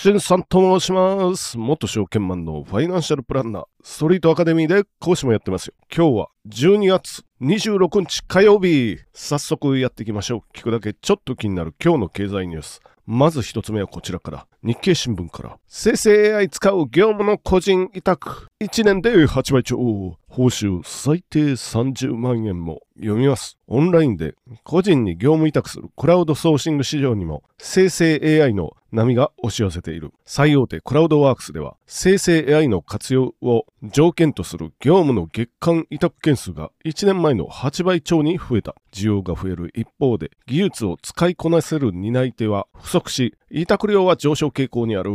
しんさんと申します。元証券マンのファイナンシャルプランナー、ストリートアカデミーで講師もやってますよ。今日は12月26日火曜日。早速やっていきましょう。聞くだけちょっと気になる今日の経済ニュース。まず一つ目はこちらから。日経新聞から。生成 AI 使う業務の個人委託。1年で8倍超。報酬最低30万円も。読みます。オンラインで個人に業務委託するクラウドソーシング市場にも生成 AI の波が押し寄せている。最大手クラウドワークスでは生成 AI の活用を条件とする業務の月間委託件数が1年前の8倍超に増えた。需要が増える一方で技術を使いこなせる担い手は不足し、委託料は上昇傾向にある。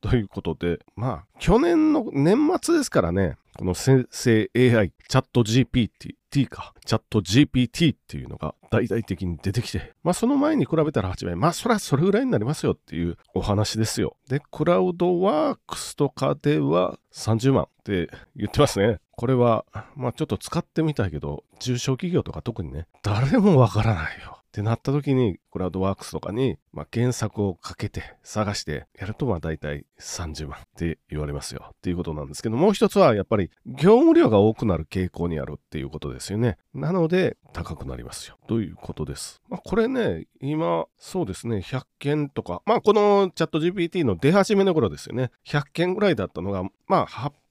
ということで、まあ、去年の年末ですからね、この先生 AI、チャット GPT か、チャット GPT っていうのが大々的に出てきて、まあその前に比べたら8倍、まあそれはそれぐらいになりますよっていうお話ですよ。で、クラウドワークスとかでは30万って言ってますね。これは、まあちょっと使ってみたいけど、中小企業とか特にね、誰もわからないよ。ってなった時に、クラウドワークスとかに、まあ、検索をかけて探してやると、まあ大体30万って言われますよ。っていうことなんですけど、もう一つはやっぱり業務量が多くなる傾向にあるっていうことですよね。なので、高くなりますよ。ということです。まあ、これね、今、そうですね、100件とか、まあ、このチャット GPT の出始めの頃ですよね。100件ぐらいだったのが、まあ、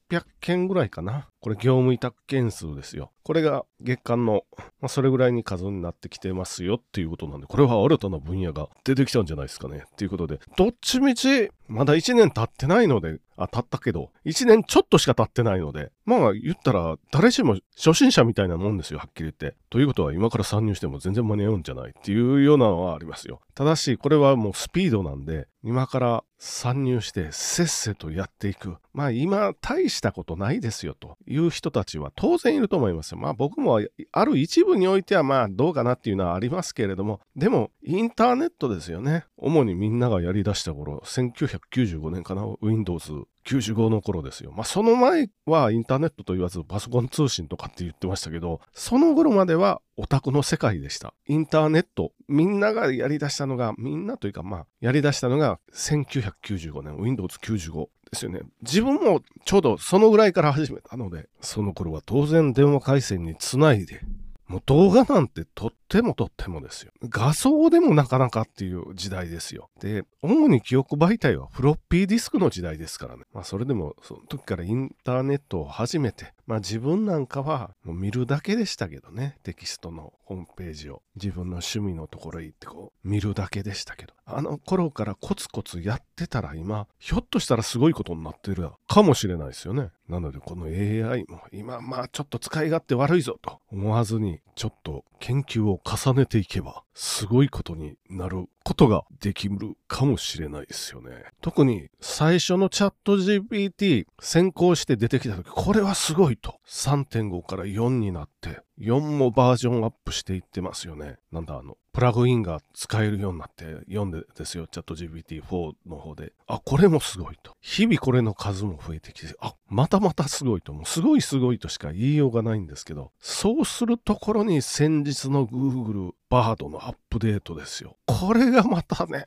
800件ぐらいかな。これ業務委託件数ですよ。これが月間の、まあ、それぐらいに数になってきてますよっていうことなんで、これは新たな分野が出てきたんじゃないですかね。っていうことで、どっちみち、まだ1年経ってないので、あ、経ったけど、1年ちょっとしか経ってないので、まあ言ったら誰しも初心者みたいなもんですよ、はっきり言って。ということは今から参入しても全然間に合うんじゃないっていうようなのはありますよ。ただし、これはもうスピードなんで、今から参入してせっせとやっていく。まあ今大したことないですよという人たちは当然いると思いますよ。まあ僕もある一部においてはまあどうかなっていうのはありますけれども、でもインターネットですよね。主にみんながやり出した頃、1995年かな、Windows 95の頃ですよ。まあその前はインターネットと言わずパソコン通信とかって言ってましたけど、その頃まではオタクの世界でした。インターネット、みんながやり出したのが、みんなというかまあやり出したのが1995年、Windows 95ですよね。自分もちょうどそのぐらいから始めたので、その頃は当然電話回線につないで、もう動画なんてとってもとってもですよ。画像でもなかなかっていう時代ですよ。で、主に記憶媒体はフロッピーディスクの時代ですからね。まあそれでもその時からインターネットを始めて、まあ自分なんかはもう見るだけでしたけどね。テキストのホームページを自分の趣味のところへ行ってこう見るだけでしたけど。あの頃からコツコツやってたら今、ひょっとしたらすごいことになってるかもしれないですよね。なのでこの AI も今まあちょっと使い勝手悪いぞと思わずにちょっと研究を重ねていけばすごいことになることができるかもしれないですよね。特に最初のチャット GPT 先行して出てきた時これはすごいと3.5から4になって4もバージョンアップしていってますよね。なんだあのプラグインが使えるようになって読んでですよ、チャット GPT4 の方で。あ、これもすごいと。日々これの数も増えてきて、あ、またまたすごいと。もうすごいすごいとしか言いようがないんですけど、そうするところに先日の Google バードのアップデートですよ。これがまたね、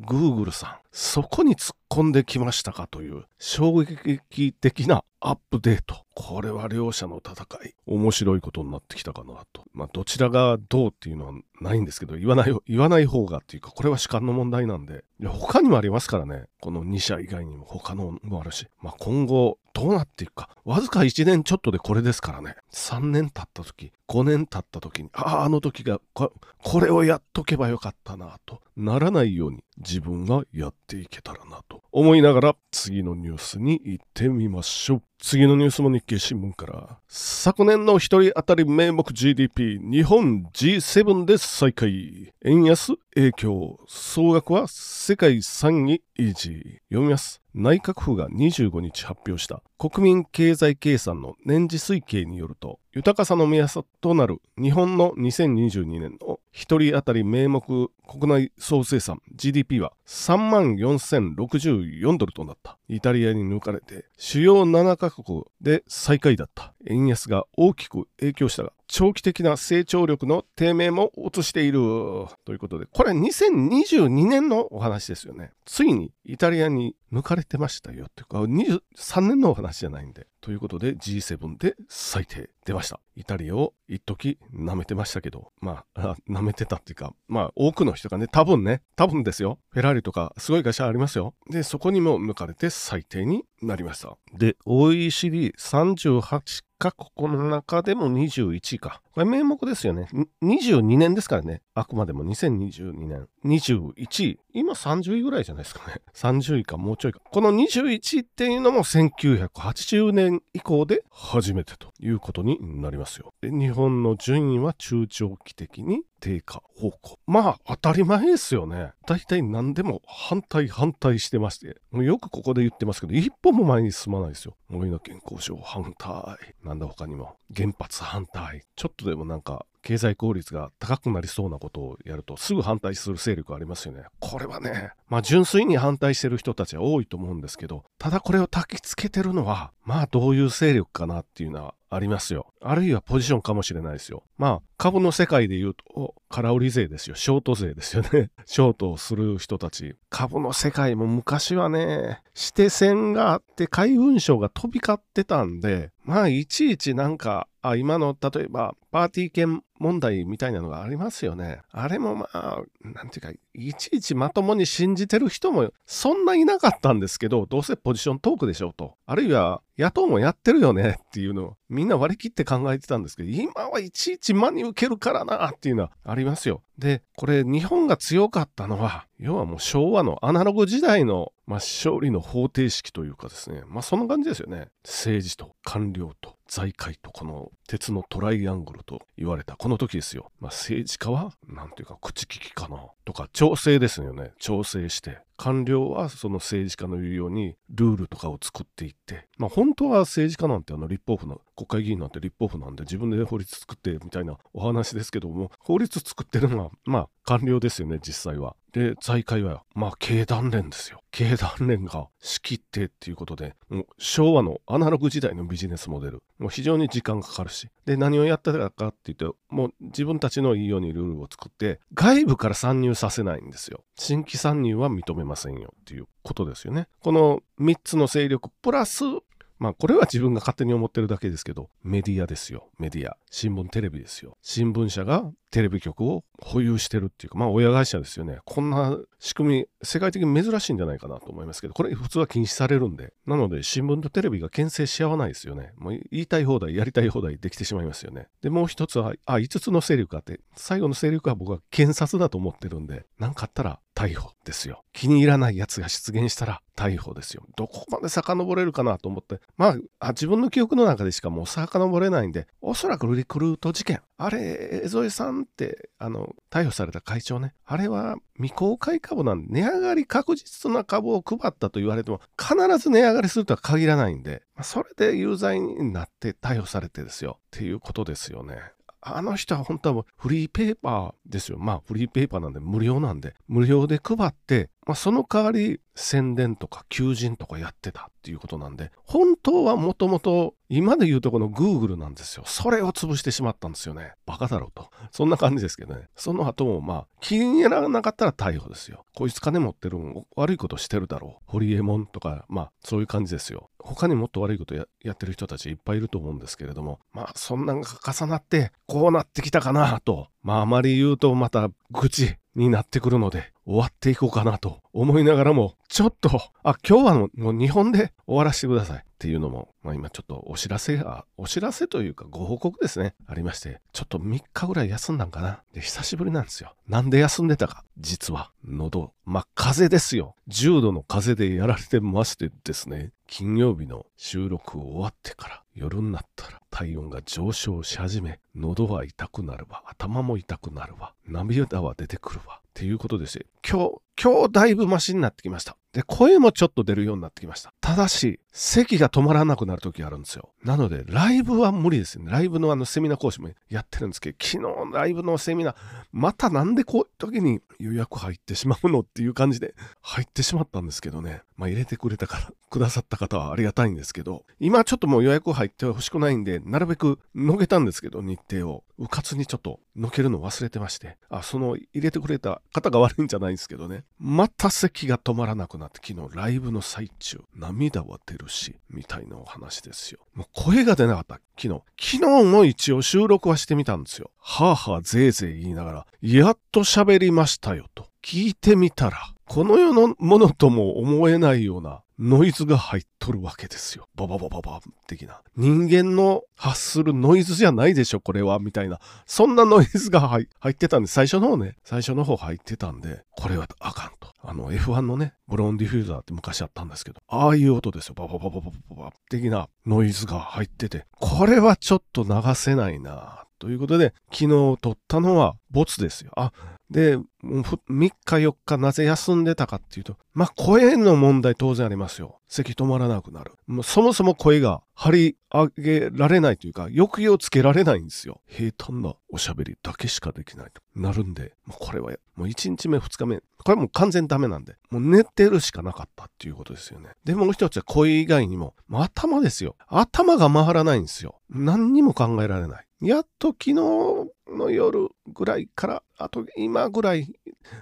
Google さん、そこに突っ込んできましたかという衝撃的なアップデート。これは両者の戦い、面白いことになってきたかなと。まあ、どちらがどうっていうのはないんですけど、言わない、言わない方がっていうか、これは主観の問題なんで、いや他にもありますからね。この2社以外にも他のもあるし。まあ、今後、どうなっていくか。わずか1年ちょっとでこれですからね。3年経った時、5年経った時に、ああ、あの時がこ、これをやっとけばよかったなと。ならないように自分がやっていけたらなと思いながら次のニュースに行ってみましょう。次のニュースも日経新聞から。昨年の一人当たり名目 GDP 日本 G7 で再開。円安影響。総額は世界3位維持。読みます。内閣府が25日発表した国民経済計算の年次推計によると、豊かさの目安となる日本の2022年の一人当たり名目国内総生産 GDP は3万4064ドルとなった。イタリアに抜かれて主要7カ国で最下位だった。円安が大きく影響したが、長期的な成長力の低迷も映しているということで、これ2022年のお話ですよね。ついにイタリアに抜かれてましたよっていうか、23年のお話じゃないんで。ということで G7 で最低出ました。イタリアを一時舐めてましたけど、まあ、舐めてたっていうか、まあ多くの人がね、多分ね、多分ですよ。フェラーリとかすごい会社ありますよ。で、そこにも抜かれて最低になりました。で、OECD38 カ国の中でも21位か。これ名目ですよね。22年ですからね。あくまでも2022年。21位。今30位ぐらいじゃないですかね。30位かもうちょいか。この21位っていうのも1980年以降で初めてということになりますよ。で日本の順位は中長期的に低下方向。まあ当たり前ですよね。大体何でも反対反対してまして。もうよくここで言ってますけど、一歩も前に進まないですよ。森の健康症反対。なんだ他にも。原発反対。ちょっとでもなんか経済効率が高くなりそうなことをやるとすぐ反対する勢力ありますよね。これはね、まあ純粋に反対してる人たちは多いと思うんですけど、ただこれを焚きつけてるのは、まあどういう勢力かなっていうのはありますよ。あるいはポジションかもしれないですよ。まあ、株の世界で言うと、空売り税ですよ。ショート税ですよね。ショートをする人たち。株の世界も昔はね、指定線があって海運省が飛び交ってたんで、まあ、いちいちなんか、あ、今の、例えば、パーティー券問題みたいなのがありますよね。あれもまあ、なんていうか、いちいちまともに信じてる人もそんないなかったんですけど、どうせポジショントークでしょうと。あるいは、野党もやってるよねっていうのをみんな割り切って考えてたんですけど、今はいちいち真に受けるからなっていうのはありますよ。で、これ日本が強かったのは、要はもう昭和のアナログ時代の、まあ、勝利の方程式というかですね、まあそんな感じですよね。政治と官僚と財界とこの鉄のトライアングルと言われたこの時ですよ。まあ政治家は、なんていうか口利きかなとか調整ですよね。調整して。官僚はその政治家の言うようにルールとかを作っていって、まあ本当は政治家なんてあの立法府の国会議員なんて立法府なんで自分で法律作ってみたいなお話ですけども、法律作ってるのはまあ官僚ですよね、実際は。で、財界は、まあ、経団連ですよ。経団連が仕切ってっていうことで、昭和のアナログ時代のビジネスモデル、もう非常に時間かかるし、で、何をやったかって言って、もう自分たちのいいようにルールを作って、外部から参入させないんですよ。新規参入は認めませんよっていうことですよね。この3つの勢力プラスまあこれは自分が勝手に思ってるだけですけど、メディアですよ。メディア。新聞テレビですよ。新聞社がテレビ局を保有してるっていうか、まあ親会社ですよね。こんな仕組み、世界的に珍しいんじゃないかなと思いますけど、これ普通は禁止されるんで。なので新聞とテレビが牽制し合わないですよね。もう言いたい放題、やりたい放題できてしまいますよね。で、もう一つは、あ、5つの勢力あって、最後の勢力は僕は検察だと思ってるんで、何かあったら逮捕ですよ。気に入らない奴が出現したら逮捕ですよ。どこまで遡れるかなと思って、まあ、自分の記憶の中でしかもう遡れないんで、おそらくリクルート事件。あれ、江添さんって、あの、逮捕された会長ね。あれは未公開株なんで、値上がり確実な株を配ったと言われても、必ず値上がりするとは限らないんで、それで有罪になって逮捕されてですよ。っていうことですよね。あの人は本当はフリーペーパーですよ。まあフリーペーパーなんで無料なんで、無料で配って、まあ、その代わり宣伝とか求人とかやってたっていうことなんで、本当はもともと今で言うとこの Google なんですよ。それを潰してしまったんですよね。バカだろうと。そんな感じですけどね。その後もまあ気に入らなかったら逮捕ですよ。こいつ金持ってるん悪いことしてるだろう。ホリエモンとか、まあそういう感じですよ。他にもっと悪いことやってる人たちいっぱいいると思うんですけれども、まあそんなんが重なってこうなってきたかなと。まああまり言うとまた愚痴になってくるので、終わっていこうかなと。思いながらも、ちょっと、あ、今日はもう日本で終わらせてくださいっていうのも、まあ今ちょっとお知らせが、お知らせというかご報告ですね、ありまして、ちょっと3日ぐらい休んだんかな。で、久しぶりなんですよ。なんで休んでたか。実は、喉、まあ風邪ですよ。重度の風邪でやられてましてですね、金曜日の収録終わってから夜になったら体温が上昇し始め、喉は痛くなるわ、頭も痛くなるわ、涙は出てくるわ、っていうことです今日、今日だいぶマシになってきました。で、声もちょっと出るようになってきました。ただし、咳が止まらなくなる時があるんですよ。なので、ライブは無理ですね。ライブのあのセミナー講師もやってるんですけど、昨日ライブのセミナー、またなんでこういう時に予約入ってしまうのっていう感じで入ってしまったんですけどね。まあ入れてくれたから、くださった方はありがたいんですけど、今ちょっともう予約入ってほしくないんで、なるべくのけたんですけど、日程を。うかつにちょっとのけるの忘れてまして、あ、その入れてくれた方が悪いんじゃないんですけどね。また咳が止まらなくななって、昨日ライブの最中、涙は出るし、みたいなお話ですよ。もう声が出なかった。昨日。昨日も一応収録はしてみたんですよ。はあはあぜいぜい言いながら、やっと喋りましたよと。聞いてみたら、この世のものとも思えないようなノイズが入っとるわけですよ。バババババ的な。人間の発するノイズじゃないでしょ、これは、みたいな。そんなノイズが入ってたんで、最初の方ね、最初の方入ってたんで、これはあかん。あの F1 のね、ブローンディフューザーって昔あったんですけど、ああいう音ですよ。バババババババ的なノイズが入ってて、これはちょっと流せないなということで、昨日撮ったのはボツですよ。あ、で、3日4日なぜ休んでたかっていうと、まあ声の問題当然ありますよ。咳止まらなくなる。もうそもそも声が張り上げられないというか、抑揚つけられないんですよ。平坦なおしゃべりだけしかできないとなるんで、もうこれはもう1日目2日目、これもう完全ダメなんで、もう寝てるしかなかったっていうことですよね。で、もう一つは声以外にも、もう頭ですよ。頭が回らないんですよ。何にも考えられない。やっと昨日の夜ぐらいから、あと今ぐらい、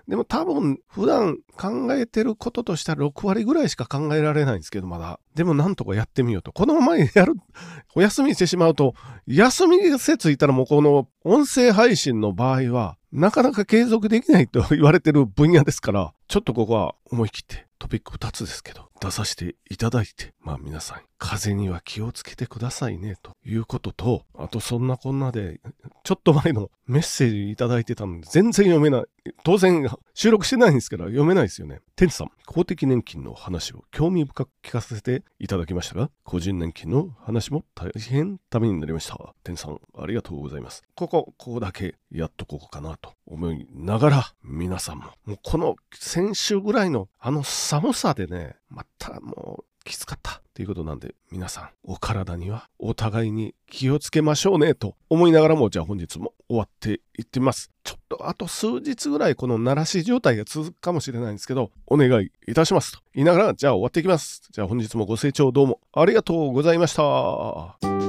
でも多分普段考えてることとしたら6割ぐらいしか考えられないんですけど、まだ。でもなんとかやってみようと。このままやる、お休みしてしまうと、休みがせついたらもうこの音声配信の場合は、なかなか継続できないと言われてる分野ですから、ちょっとここは思い切ってトピック2つですけど、出させていただいて、まあ皆さん、風邪には気をつけてくださいね、ということと、あとそんなこんなで、ちょっと前のメッセージいただいてたので、全然読めない。当然、収録してないんですけど、読めないですよね。天さん、公的年金の話を興味深く聞かせていただきましたが、個人年金の話も大変ためになりました。天さん、ありがとうございます。ここ、ここだけやっとこうかなと思いながら、皆さんも、もうこの先週ぐらいのあの寒さでね、またもうきつかったっていうことなんで、皆さん、お体にはお互いに気をつけましょうねと思いながらも、じゃあ本日も終わっていってみます。ちょっとあと数日ぐらいこの鳴らし状態が続くかもしれないんですけど、お願いいたしますと言いながら、じゃあ終わっていきます。じゃあ本日もご清聴どうもありがとうございました。